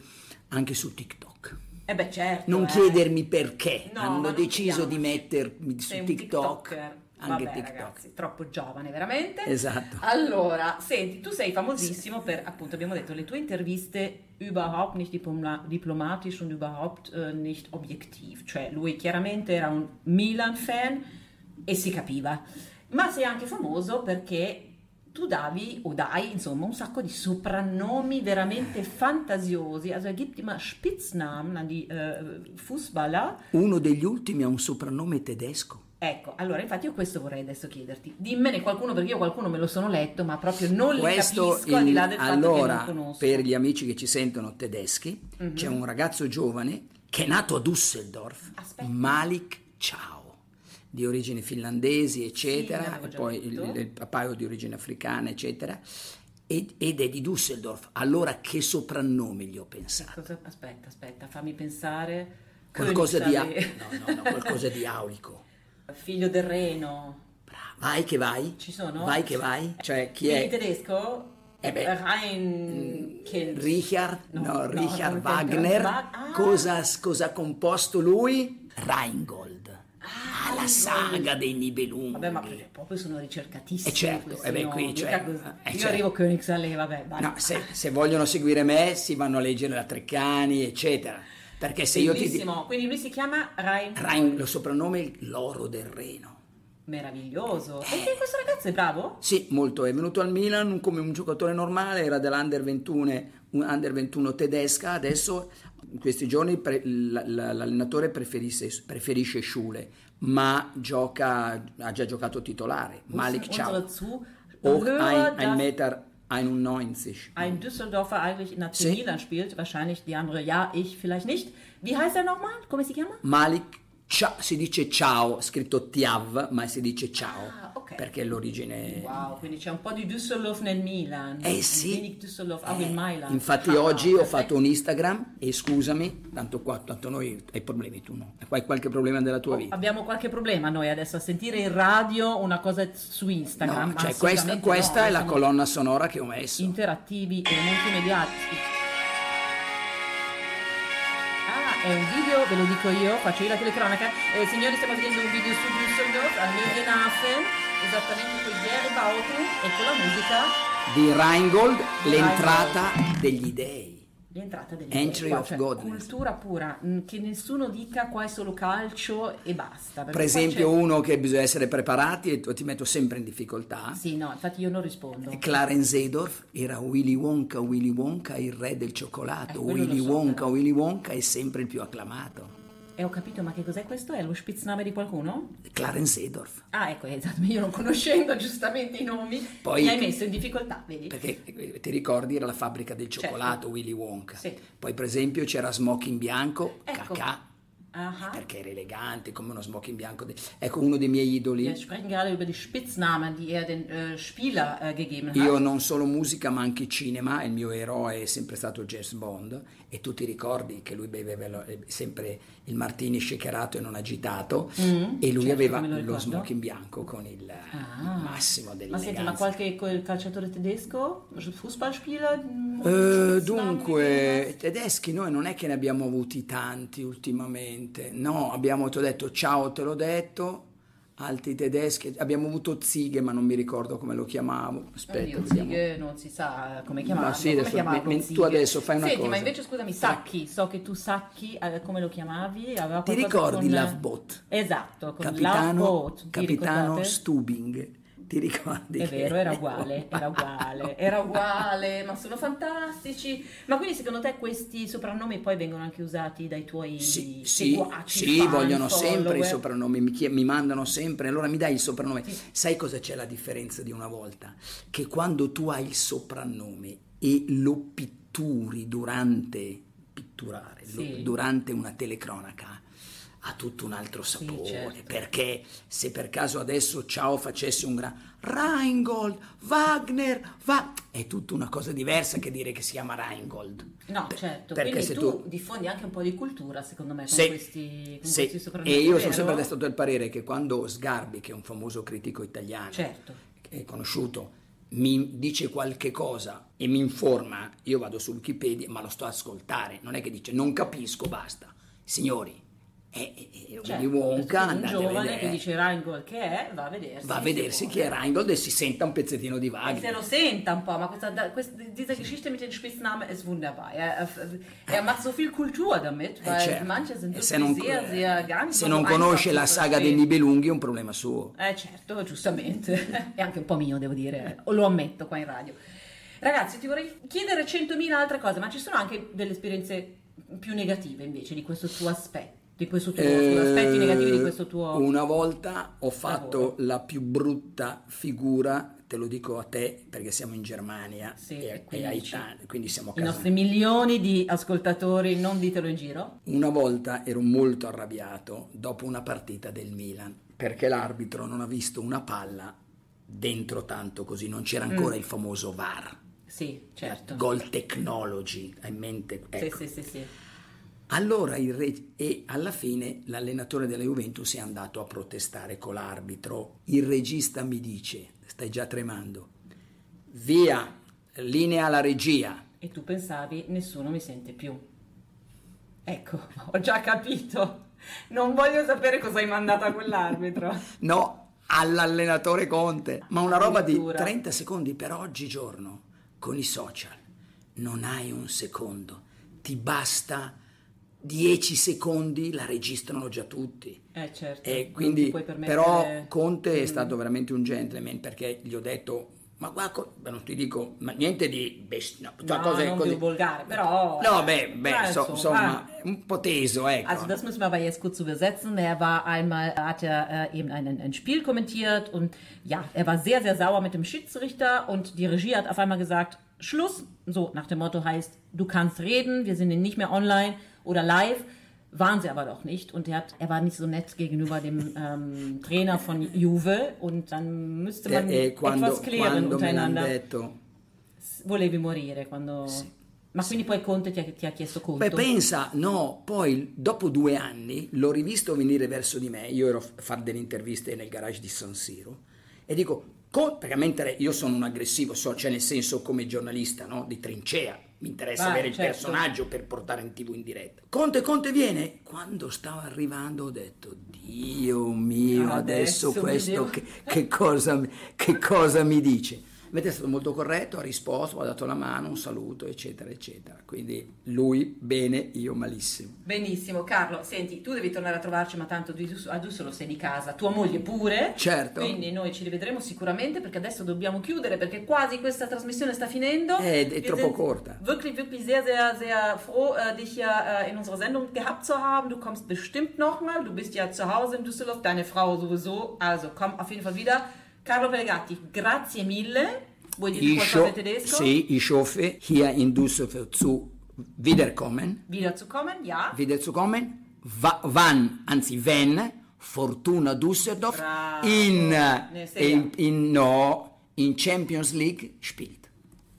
anche su TikTok. Eh beh, certo. Non eh. chiedermi perché, No, hanno deciso di mettermi su Sei TikTok. Anche Vabbè, TikTok. ragazzi, troppo giovane, veramente. Esatto. Allora, senti, tu sei famosissimo per, appunto, abbiamo detto, le tue interviste überhaupt nicht diploma- diplomatisch und überhaupt äh, nicht objektiv. Cioè, lui chiaramente era un Milan-fan e si capiva. Ma sei anche famoso perché tu davi o dai, insomma, un sacco di soprannomi veramente fantasiosi. Also, er gibt immer Spitznamen an die äh, Fußballer. Uno degli ultimi ha un soprannome tedesco. Ecco, allora infatti io questo vorrei adesso chiederti. Dimmene qualcuno perché io qualcuno me lo sono letto, ma proprio non li Questo capisco al di là del fatto che allora, non conosco. per gli amici che ci sentono tedeschi, Mhm. c'è un ragazzo giovane che è nato a Düsseldorf, Aspetta. Malik Ciao, di origini finlandesi, eccetera, l'avevo e poi il, il papà è di origine africana, eccetera, ed, ed è di Düsseldorf. Allora che soprannome gli ho pensato? Aspetta, aspetta, fammi pensare. Qualcosa di, a- no, no, no, qualcosa di aulico. Figlio del Reno. Vai che vai? Ci sono? Vai che vai? Cioè, chi In è? tedesco? Eh beh, Reinkind. Richard, No, no, Richard no, Wagner, Wag- ah. cosa, cosa ha composto lui? Rheingold, ah, la saga dei Nibelunghi. Vabbè, ma proprio sono ricercatissimi Eh certo, questi eh beh, qui, cioè, eh, Io certo. arrivo a Königsallée, vabbè, vai. No, se, se vogliono seguire me si vanno a leggere la Treccani, eccetera. Perché se io ti. Bellissimo. Quindi lui si chiama Rein. Rhein, lo soprannome è l'oro del Reno. Meraviglioso. E questo ragazzo è bravo? Sì, molto. È venuto al Milan come un giocatore normale, era dell'Under 21, un Under 21 tedesca. Adesso, in questi giorni, pre- l'allenatore preferisce, Schule, ma gioca, ha già giocato titolare. Malik Ciao. Zu Auch ein, ein Meter 91. ein Düsseldorfer eigentlich in AC Sì. Milan spielt. Wahrscheinlich die andere, ja, ich vielleicht nicht. Wie heißt er nochmal? Come si chiama? Malik Ciao, si dice ciao, scritto Tiav, ma si dice ciao, Ah, ok. perché è l'origine... Wow, quindi c'è un po' di Düsseldorf nel Milan. Eh sì. Düsseldorf auch in Mailand. Infatti Ah, oggi ho perfetto. fatto un Instagram e scusami, tanto qua, tanto noi hai problemi, tu no? Hai qualche problema della tua vita? Abbiamo qualche problema noi adesso a sentire in radio una cosa su Instagram. No, cioè questa, questa no, è la colonna sonora che ho messo. interattivi e. Ah, è un video, ve lo dico io, faccio io la telecronaca. Eh, signori, stiamo vedendo un video su Düsseldorf, al Medienhafen, esattamente con i Bauten e con la musica Di Rheingold, Di l'entrata degli dei. L'entrata degli Entry qua, of cioè, Godness. Cultura pura, che nessuno dica qua è solo calcio e basta. Per esempio uno che bisogna essere preparati e ti metto sempre in difficoltà. Sì, no, infatti io non rispondo. Clarence Seedorf era Willy Wonka, Willy Wonka, il re del cioccolato. Eh, Willy so, Wonka, però. Willy Wonka è sempre il più acclamato. E ho capito, ma che cos'è questo? È lo spitzname di qualcuno? Clarence Seedorf. Ah, ecco, esatto, io non conoscendo giustamente i nomi, Poi- mi hai messo in difficoltà, vedi? Perché eh, ti ricordi era la fabbrica del cioccolato, Certo. Willy Wonka. Sì. Poi per esempio c'era Smoking Bianco, Ecco. Cacà, Aha. perché era elegante come uno smoking bianco. Ecco uno dei miei idoli. Wir sprechen gerade über die Spitznamen, die er den äh, Spieler äh, gegeben hat. Io non solo musica ma anche cinema, il mio eroe è sempre stato James Bond e tu ti ricordi che lui beveva eh, sempre il martini shakerato e non agitato Mm, e lui certo, aveva lo lo smoking bianco con il Ah. massimo Ma dell'eleganza. senti, ma qualche calciatore tedesco, Fußballspieler? Eh, Spitznamen dunque, tedeschi noi non è che ne abbiamo avuti tanti ultimamente, no, abbiamo ti ho detto ciao, te l'ho detto, altri tedeschi, abbiamo avuto Zighe ma non mi ricordo come lo chiamavo, aspetta, Oddio. Zighe non si sa come chiamarlo. Ma sì, adesso, chiamarlo, me- tu adesso fai una Senti, cosa. ma invece scusami, Sacchi, so che tu Sacchi, eh, come lo chiamavi? Ti ricordi con- Lovebot? Esatto, con Capitano, Loveboat, vi capitano? Stubing, ti ricordi? È vero, era uguale, era uguale, era uguale, ma sono fantastici. Ma quindi secondo te questi soprannomi poi vengono anche usati dai tuoi Sì, sì, seguaci, sì, fan, vogliono sempre i follower? soprannomi, mi, chie- mi mandano sempre, allora mi dai il soprannome. Sai cosa c'è la differenza di una volta? Che quando tu hai il soprannome e lo pitturi durante, pitturare, lo- Sì. durante una telecronaca, ha tutto un altro sapore, certo. perché se per caso adesso Ciao facesse un gran Rheingold, Wagner, va... è tutta una cosa diversa che dire che si chiama Rheingold. No, Per- certo, perché quindi se tu, diffondi anche un po' di cultura, secondo me, con Sì, questi, con sì. questi. E io sono sempre stato del parere che quando Sgarbi, che è un famoso critico italiano, Certo. è conosciuto, mi dice qualche cosa e mi informa, io vado su Wikipedia, ma lo sto a ascoltare, non è che dice non capisco, basta. Signori, è, è, è Cioè, Willy Wonka, un giovane che dice Rheingold che è, va a vedersi. va a vedersi chi è Rheingold e si senta un pezzettino di E se lo senta un po', ma questa, questa, diese Geschichte mit dem Spitznamen ist wunderbar. Er, er macht so viel Kultur damit, Eh, weil certo. manche sind E se non, sehr, sehr gar nicht se non conosce la saga dei. Nibelunghi è un problema suo. Eh certo, giustamente. e anche un po' mio, devo dire, lo ammetto qua in radio. Ragazzi, ti vorrei chiedere 100.000 altre cose, ma ci sono anche delle esperienze più negative invece di questo tuo aspetto, di questo tuo, scusa, aspetti negativi di questo tuo... Eh, Una volta ho fatto lavoro. la più brutta figura, te lo dico a te perché siamo in Germania Sì, e, e e quindi ai tanti, quindi siamo a I casa. nostri milioni di ascoltatori, non ditelo in giro. Una volta ero molto arrabbiato dopo una partita del Milan perché l'arbitro non ha visto una palla dentro tanto così, non c'era ancora il famoso VAR, Sì, certo. Goal Technology, hai in mente? Sì, Ecco. sì, sì, sì. Allora il re- e alla fine l'allenatore della Juventus è andato a protestare con l'arbitro. Il regista mi dice, stai già tremando, via, linea alla regia. E tu pensavi, nessuno mi sente più. Ecco, ho già capito. Non voglio sapere cosa hai mandato a quell'arbitro. No, all'allenatore Conte. Ma una roba di Addirittura. 30 secondi per oggigiorno con i social. Non hai un secondo, ti basta 10 secondi, la registrano già tutti. Eh certo. E quindi, permettere- però Conte è Mm. stato veramente un gentleman perché gli ho detto, ma guarda, non ti dico, ma niente di best, no, cioè No, cose non così. volgare, però... No, beh, beh, Eh, so- insomma, insomma, un po' teso, ecco. Also das müssen wir aber jetzt kurz übersetzen. Er war einmal, hat er äh, eben ein, ein Spiel kommentiert und ja, er war sehr, sehr sauer mit dem Schiedsrichter und die Regie hat auf einmal gesagt, Schluss. So, nach dem Motto heißt, du kannst reden, wir sind nicht mehr online oder live. Waren sie aber doch nicht. Und er, hat, er war nicht so nett gegenüber dem ähm, Trainer von Juve. Und dann müsste man e, e quando, etwas klären untereinander. detto, Volevi morire quando... Ma quindi poi Conte ti ha, ti ha chiesto conto? Beh, pensa, no, poi dopo due anni l'ho rivisto venire verso di me, io ero a fare delle interviste nel garage di San Siro e dico, co- perché mentre io sono un aggressivo, so- cioè nel senso come giornalista, no? di trincea, mi interessa Vai, avere il certo. personaggio per portare in tv in diretta. Conte, Conte viene, quando stava arrivando ho detto, Dio mio, Adesso adesso, questo devo- che, che cosa, che cosa mi dice? Vedete, è stato molto corretto, ha risposto, ha dato la mano, un saluto, eccetera, eccetera. Quindi lui bene, io malissimo. Benissimo, Carlo, senti, tu devi tornare a trovarci, ma tanto a Dussolo sei di casa, tua moglie pure. Certo. Quindi noi ci rivedremo sicuramente perché adesso dobbiamo chiudere perché quasi questa trasmissione sta finendo. Eh, è Wir troppo corta. Wirklich, wirklich sehr, sehr, sehr froh, äh, dich hier äh, in unserer Sendung gehabt zu haben. Du kommst bestimmt nochmal. Du bist ja zu Hause in Düsseldorf, deine Frau sowieso. Also komm auf jeden Fall wieder. Carlo Pellegatti, grazie mille. Vuoi dire Ich, qualcosa in tedesco? sì, ich hoffe, hier in Düsseldorf zu wiederkommen, Wiederzukommen, ja. wiederzukommen, wa- wann, anzi wenn, Fortuna Düsseldorf Bravo. in, Ne, Serie in, in, no, in Champions League spielt.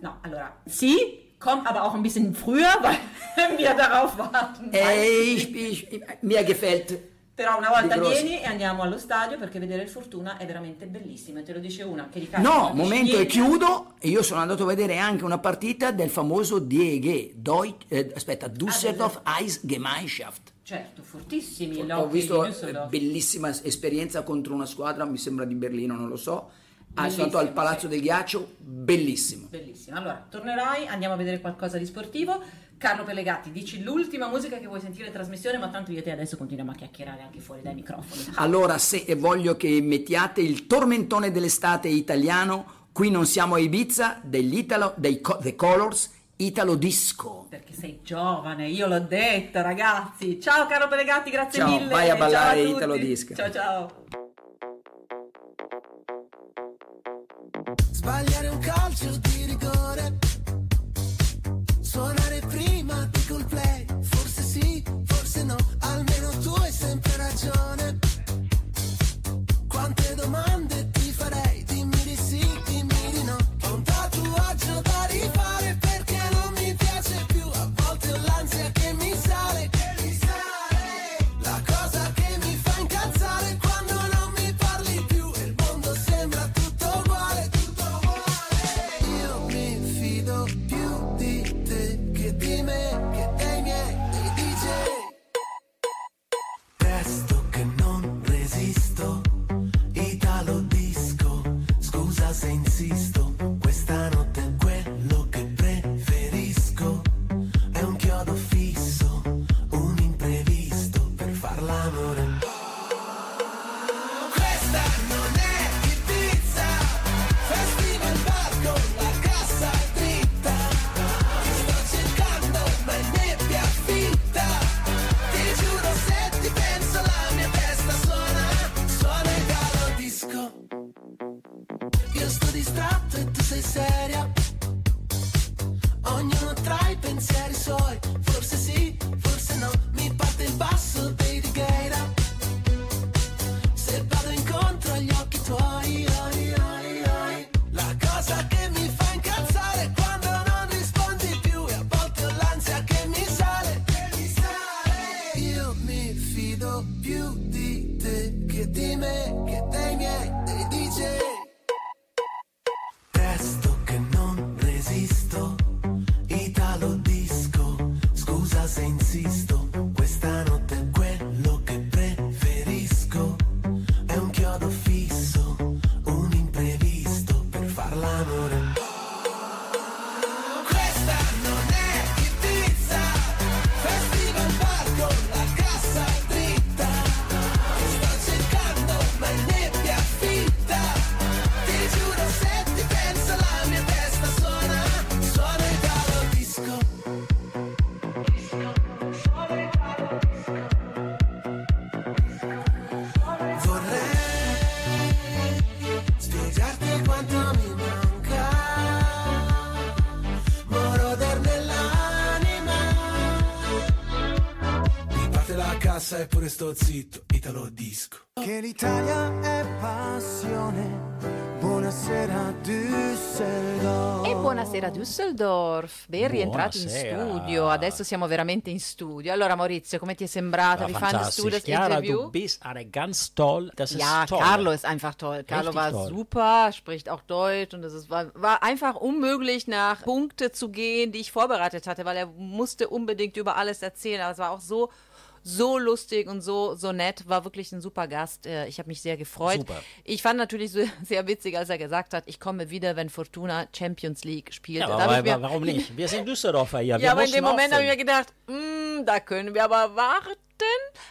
No, allora, sì, komm aber auch ein bisschen früher, weil wir darauf warten. Ich, ich, mir gefällt Però una volta vieni e andiamo allo stadio perché vedere il Fortuna è veramente bellissimo. E te lo dice una che di calcio No, momento e chiudo. Io sono andato a vedere anche una partita del famoso DEG, Deu- eh, aspetta, Düsseldorf Eisgemeinschaft. Certo, fortissimi. Ho l'Hockey visto bellissima esperienza contro una squadra, mi sembra di Berlino, non lo so. Ah, andato al Palazzo sì. del Ghiaccio, bellissimo. Bellissimo. Allora, tornerai, andiamo a vedere qualcosa di sportivo. Carlo Pellegatti, dici l'ultima musica che vuoi sentire in trasmissione, ma tanto io e te adesso continuiamo a chiacchierare anche fuori dai microfoni. Allora, se e voglio che mettiate il tormentone dell'estate italiano, qui non siamo a Ibiza, dell'Italo, dei Co- The Colors, Italo Disco. Perché sei giovane, io l'ho detto, ragazzi. Ciao Carlo Pellegatti, grazie Ciao, mille. vai a ballare Ciao tutti. Italo Disco. Ciao ciao. Sbagliare un calcio di eppure sto zitto, Italo disco. Che l'Italia è passione, buonasera Düsseldorf. E buonasera Düsseldorf, ben rientrati in studio, adesso siamo veramente in studio. Allora Maurizio, come ti è sembrata? Ja, Wie fandest du das. Chiara, Interview? du bist eine ganz toll. Das ist Ja, toll. Carlo ist einfach toll. Carlo Richtig war toll. super, spricht auch Deutsch und es ist, war, war einfach unmöglich, nach Punkte zu gehen, die ich vorbereitet hatte, weil er musste unbedingt über alles erzählen. Aber es war auch so, so lustig und so, so nett. War wirklich ein super Gast. Äh, Ich habe mich sehr gefreut. Super. Ich fand natürlich so, sehr witzig, als er gesagt hat, ich komme wieder, wenn Fortuna Champions League spielt. Ja, aber, mir- warum nicht? Wir sind Düsseldorfer hier. ja, aber in dem Moment habe ich mir gedacht, "Mm, da können wir aber warten.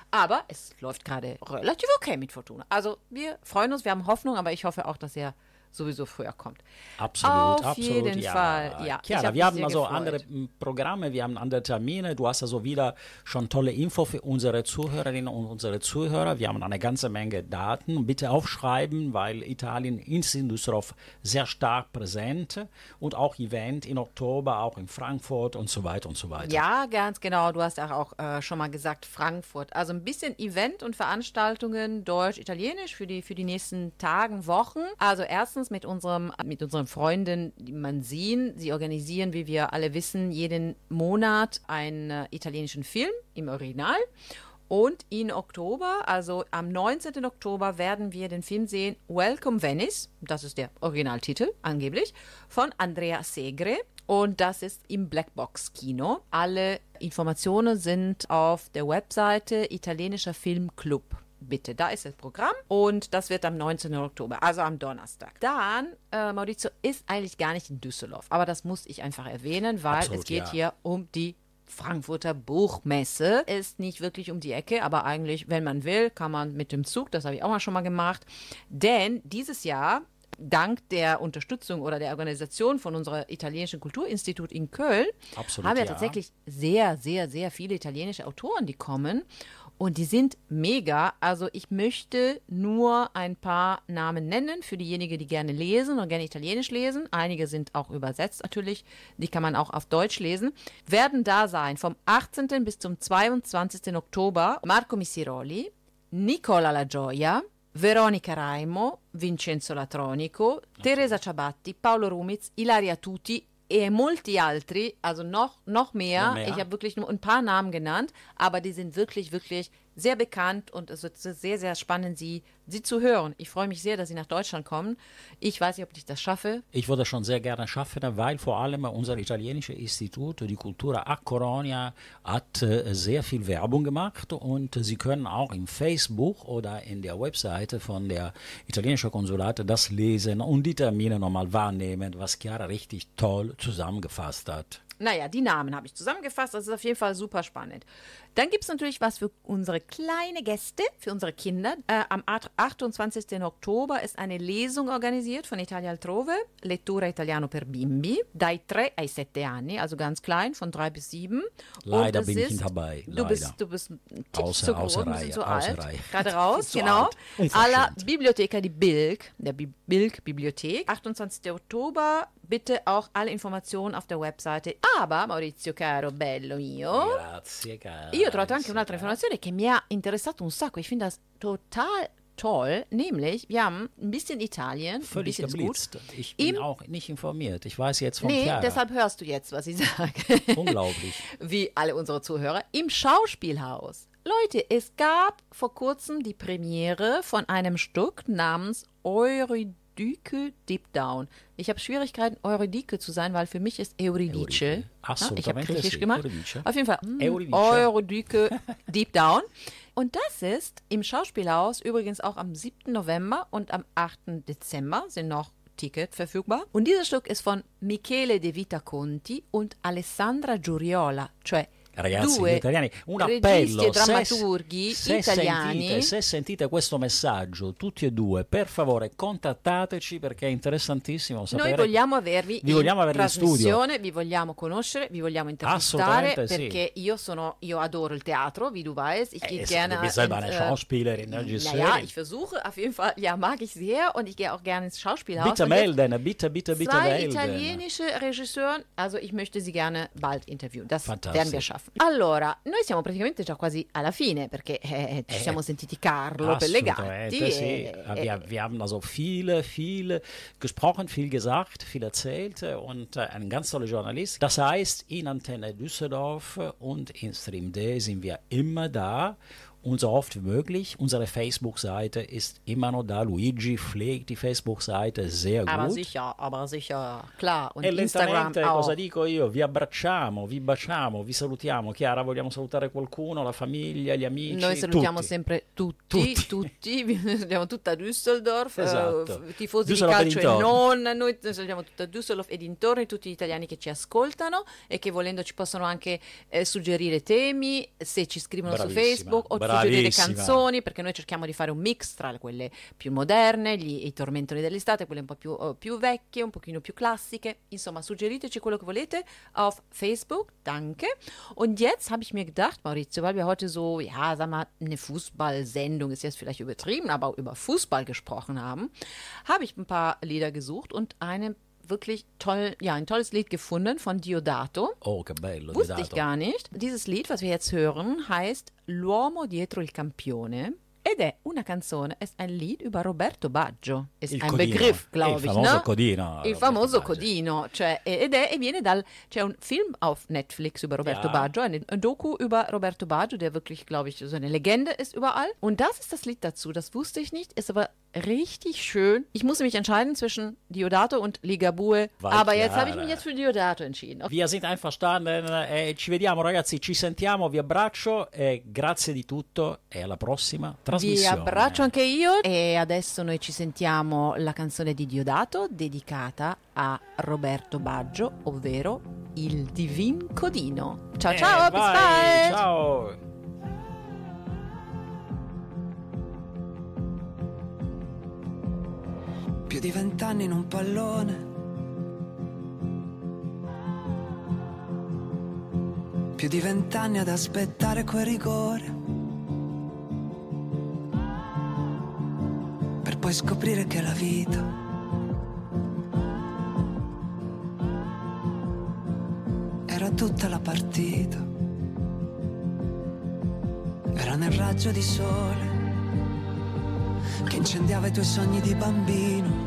Aber es läuft gerade relativ okay mit Fortuna. Also wir freuen uns, wir haben Hoffnung, aber ich hoffe auch, dass er sowieso früher kommt. Absolut, Auf absolut. jeden ja. Fall, ja. Chiara, hab wir haben also gefreut. andere m, Programme, wir haben andere Termine. Du hast also wieder schon tolle Info für unsere Zuhörerinnen und unsere Zuhörer. Wir haben eine ganze Menge Daten. Bitte aufschreiben, weil Italien ist in Düsseldorf sehr stark präsent und auch Event in Oktober, auch in Frankfurt und so weiter und so weiter. Ja, ganz genau. Du hast auch äh, schon mal gesagt, Frankfurt. Also ein bisschen Event und Veranstaltungen Deutsch-Italienisch für die, für die nächsten Tagen, Wochen. Also erstens mit unserem, mit unseren Freunden, Mansin. Sie organisieren, wie wir alle wissen, jeden Monat einen äh, italienischen Film im Original. Und in Oktober, also am 19. Oktober, werden wir den Film sehen Welcome Venice, das ist der Originaltitel angeblich, von Andrea Segre. Und das ist im Blackbox Kino. Alle Informationen sind auf der Webseite Italienischer Filmclub. Bitte, da ist das Programm und das wird am 19. Oktober, also am Donnerstag. Dann, äh, Maurizio ist eigentlich gar nicht in Düsseldorf, aber das muss ich einfach erwähnen, weil Absolut, es geht ja. hier um die Frankfurter Buchmesse. Ist nicht wirklich um die Ecke, aber eigentlich, wenn man will, kann man mit dem Zug, das habe ich auch mal schon mal gemacht. Denn dieses Jahr, dank der Unterstützung oder der Organisation von unserem italienischen Kulturinstitut in Köln, Absolut, haben wir ja. tatsächlich sehr, sehr, sehr viele italienische Autoren, die kommen. Und die sind mega. Also ich möchte nur ein paar Namen nennen für diejenigen, die gerne lesen und gerne Italienisch lesen. Einige sind auch übersetzt natürlich. Die kann man auch auf Deutsch lesen. Werden da sein vom 18. bis zum 22. Oktober Marco Missiroli, Nicola La Gioia, Veronica Raimo, Vincenzo Latronico, Teresa Ciabatti, Paolo Rumiz, Ilaria Tuti e molti altri, also noch, noch mehr. Noch mehr. Ich habe wirklich nur ein paar Namen genannt, aber die sind wirklich, wirklich sehr bekannt und es wird sehr, sehr spannend, sie, sie zu hören. Ich freue mich sehr, dass sie nach Deutschland kommen. Ich weiß nicht, ob ich das schaffe. Ich würde schon sehr gerne schaffen, weil vor allem unser italienisches Institut, die Cultura a Coronia, hat äh, sehr viel Werbung gemacht und Sie können auch im Facebook oder in der Webseite von der italienischen Konsulate das lesen und die Termine nochmal wahrnehmen, was Chiara richtig toll zusammengefasst hat. Naja, die Namen habe ich zusammengefasst. Das ist auf jeden Fall super spannend. Dann gibt es natürlich was für unsere kleine Gäste, für unsere Kinder. Äh, am 28. Oktober ist eine Lesung organisiert von Italia Altrove, Lettura Italiano per Bimbi, dai 3 ai 7 anni, also ganz klein, von 3 bis 7. Leider bin ich ist- nicht dabei, Du bist, leider. du bist ein Tick Außer- zu groß, außer Reihe, zu alt. Reihe. Gerade raus, genau. Alla Biblioteca di Bilk, der Bi Bilk Bibliothek. 28. Oktober, bitte auch alle Informationen auf der Webseite. Aber, Maurizio caro, bello mio, Grazie, cara. io ho trovato anche un'altra informazione che mi ha interessato un sacco. Ich finde das total toll, nämlich wir haben ein bisschen Italien, ein Völlig bisschen ist gut. geblitzt. Ich bin Im- auch nicht informiert. Ich weiß jetzt von Nee, Chiara. deshalb hörst du jetzt, was ich sage. Unglaublich. Wie alle unsere Zuhörer. Im Schauspielhaus Leute, es gab vor kurzem die Premiere von einem Stück namens Eurydice Deep Down. Ich habe Schwierigkeiten, Eurydice zu sein, weil für mich ist Euridice. Euridice. Ja, ich habe Assolutamente Griechisch gemacht. Euridice. Auf jeden Fall. mm, Euridice. Eurydice Deep Down. Und das ist im Schauspielhaus übrigens auch am 7. November und am 8. Dezember sind noch Ticket verfügbar. Und dieses Stück ist von Michele De Vita Conti und Alessandra Giuriola, cioè Ragazzi, due italiani, un appello. e drammaturghi se, se italiani. Sentite, se sentite questo messaggio, tutti e due, per favore contattateci perché è interessantissimo sapere. Noi vogliamo avervi Vi in vogliamo avervi in studio. vi vogliamo conoscere, vi vogliamo intervistare Assolutamente sì. perché io sono io adoro il Teatro, wie du weißt, ich Eh, gehe gerne bist selber eine ins, äh, Schauspielerin, Naja, Regisseurin. ich versuche auf jeden Fall, ja, mag ich sehr und ich gehe auch gerne ins Schauspielhaus. Bitte melden, bitte, bitte, bitte Zwei melden. italienische Regisseuren, also ich möchte sie gerne bald interviewen. Das werden wir schaffen. Allora, noi siamo praticamente già quasi alla fine perché eh, ci Eh, siamo sentiti Carlo Pellegatti. Assolutamente sì. e- e- wir, wir haben also viel, viel gesprochen, viel gesagt, viel erzählt äh, und äh, ein ganz toller Journalist. Das heißt, in Antenne Düsseldorf und in Stream D sind wir immer da und so oft möglich. Unsere Facebook-Seite ist immer noch da. Luigi pflegt die Facebook-Seite sehr aber gut. sicher, aber sicher, klar. Und E Instagram lentamente auch. cosa dico io? Vi abbracciamo, vi baciamo, vi salutiamo. Chiara, vogliamo salutare qualcuno, la famiglia, gli amici? Noi salutiamo tutti. sempre tutti, Tutti. salutiamo tutta Düsseldorf, Esatto. eh, tifosi Düsseldorf di calcio e non, noi salutiamo tutta Düsseldorf e dintorni, tutti gli italiani che ci ascoltano e che volendo ci possono anche eh, suggerire temi, se ci scrivono su Bravissima, Facebook o suggerire bravissima. canzoni, perché noi cerchiamo di fare un mix tra quelle più moderne, gli, i tormentoni dell'estate, quelle un po' più, eh, più vecchie, un pochino più classiche. Insomma, suggeriteci quello che volete auf Facebook, danke. Und jetzt habe ich mir gedacht, Maurizio, weil wir heute so, ja, sag mal, eine Fußballsendung ist jetzt vielleicht übertrieben, aber über Fußball gesprochen haben, habe ich ein paar Lieder gesucht und eine wirklich toll, ja, ein tolles Lied gefunden von Diodato. Oh, che bello. Wusste ich Diodato. gar nicht. Dieses Lied, was wir jetzt hören, heißt L'uomo dietro il campione. Ed è una canzone, è ein Lied über Roberto Baggio. Ist Il ein codino. Begriff, Il glaube ich. famoso ne? codino, Il famoso Baggio. codino. Cioè, ed è, e viene dal, c'è un Film auf Netflix über Roberto Ja. Baggio, ein Doku über Roberto Baggio, der wirklich, glaube ich, so eine Legende ist überall. Und das ist das Lied dazu. Das wusste ich nicht, ist aber richtig schön. Ich musste mich entscheiden zwischen Diodato und Ligabue. Vai aber jetzt habe ich Chiara. mich jetzt für Diodato entschieden. Wir sind einverstanden e ci vediamo ragazzi, ci sentiamo, vi abbraccio e grazie di tutto e alla prossima Vi trasmissione. abbraccio anche io e adesso noi ci sentiamo la canzone di Diodato dedicata a Roberto Baggio, ovvero il Divin Codino. Ciao Eh, ciao, vai! Ciao. Più di vent'anni in un pallone. Più di vent'anni ad aspettare quel rigore. Per poi scoprire che la vita era tutta la partita. Era nel raggio di sole che incendiava i tuoi sogni di bambino.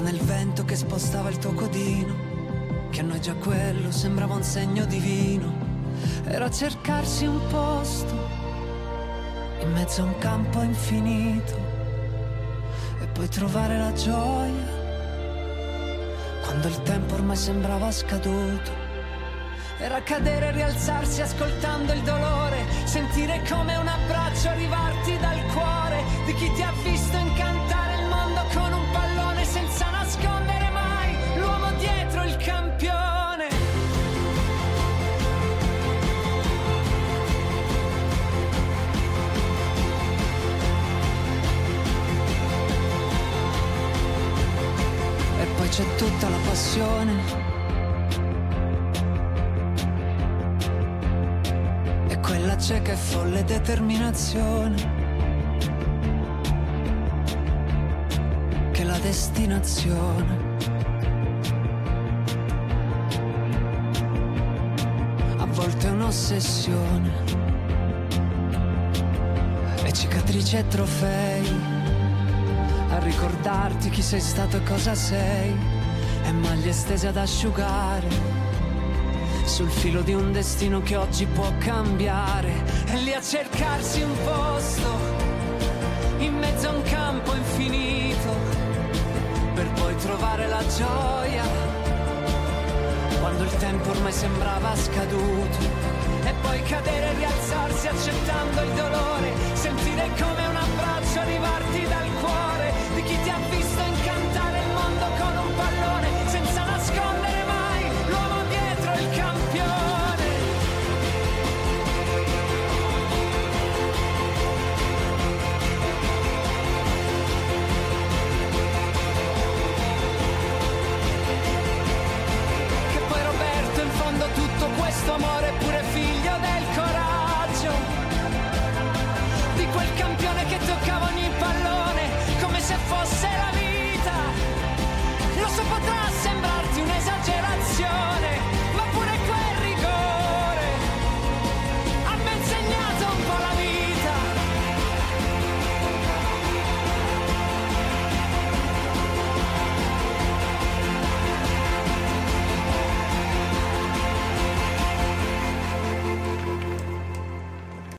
Nel vento che spostava il tuo codino, che a noi già quello sembrava un segno divino. Era cercarsi un posto in mezzo a un campo infinito e poi trovare la gioia quando il tempo ormai sembrava scaduto. Era cadere e rialzarsi ascoltando il dolore, sentire come un abbraccio arrivarti dal cuore di chi ti ha visto c'è tutta la passione. E quella cieca e folle determinazione. Che la destinazione. A volte è un'ossessione. E cicatrici e trofei a ricordarti chi sei stato e cosa sei e maglie stese ad asciugare sul filo di un destino che oggi può cambiare, e lì a cercarsi un posto, in mezzo a un campo infinito, per poi trovare la gioia, quando il tempo ormai sembrava scaduto. E poi cadere e rialzarsi accettando il dolore, sentire come un abbraccio arrivarti dal questo amore è pure figlio del coraggio Di quel campione che toccava ogni pallone Come se fosse la vita. Lo so potrà sembrarti un'esagerazione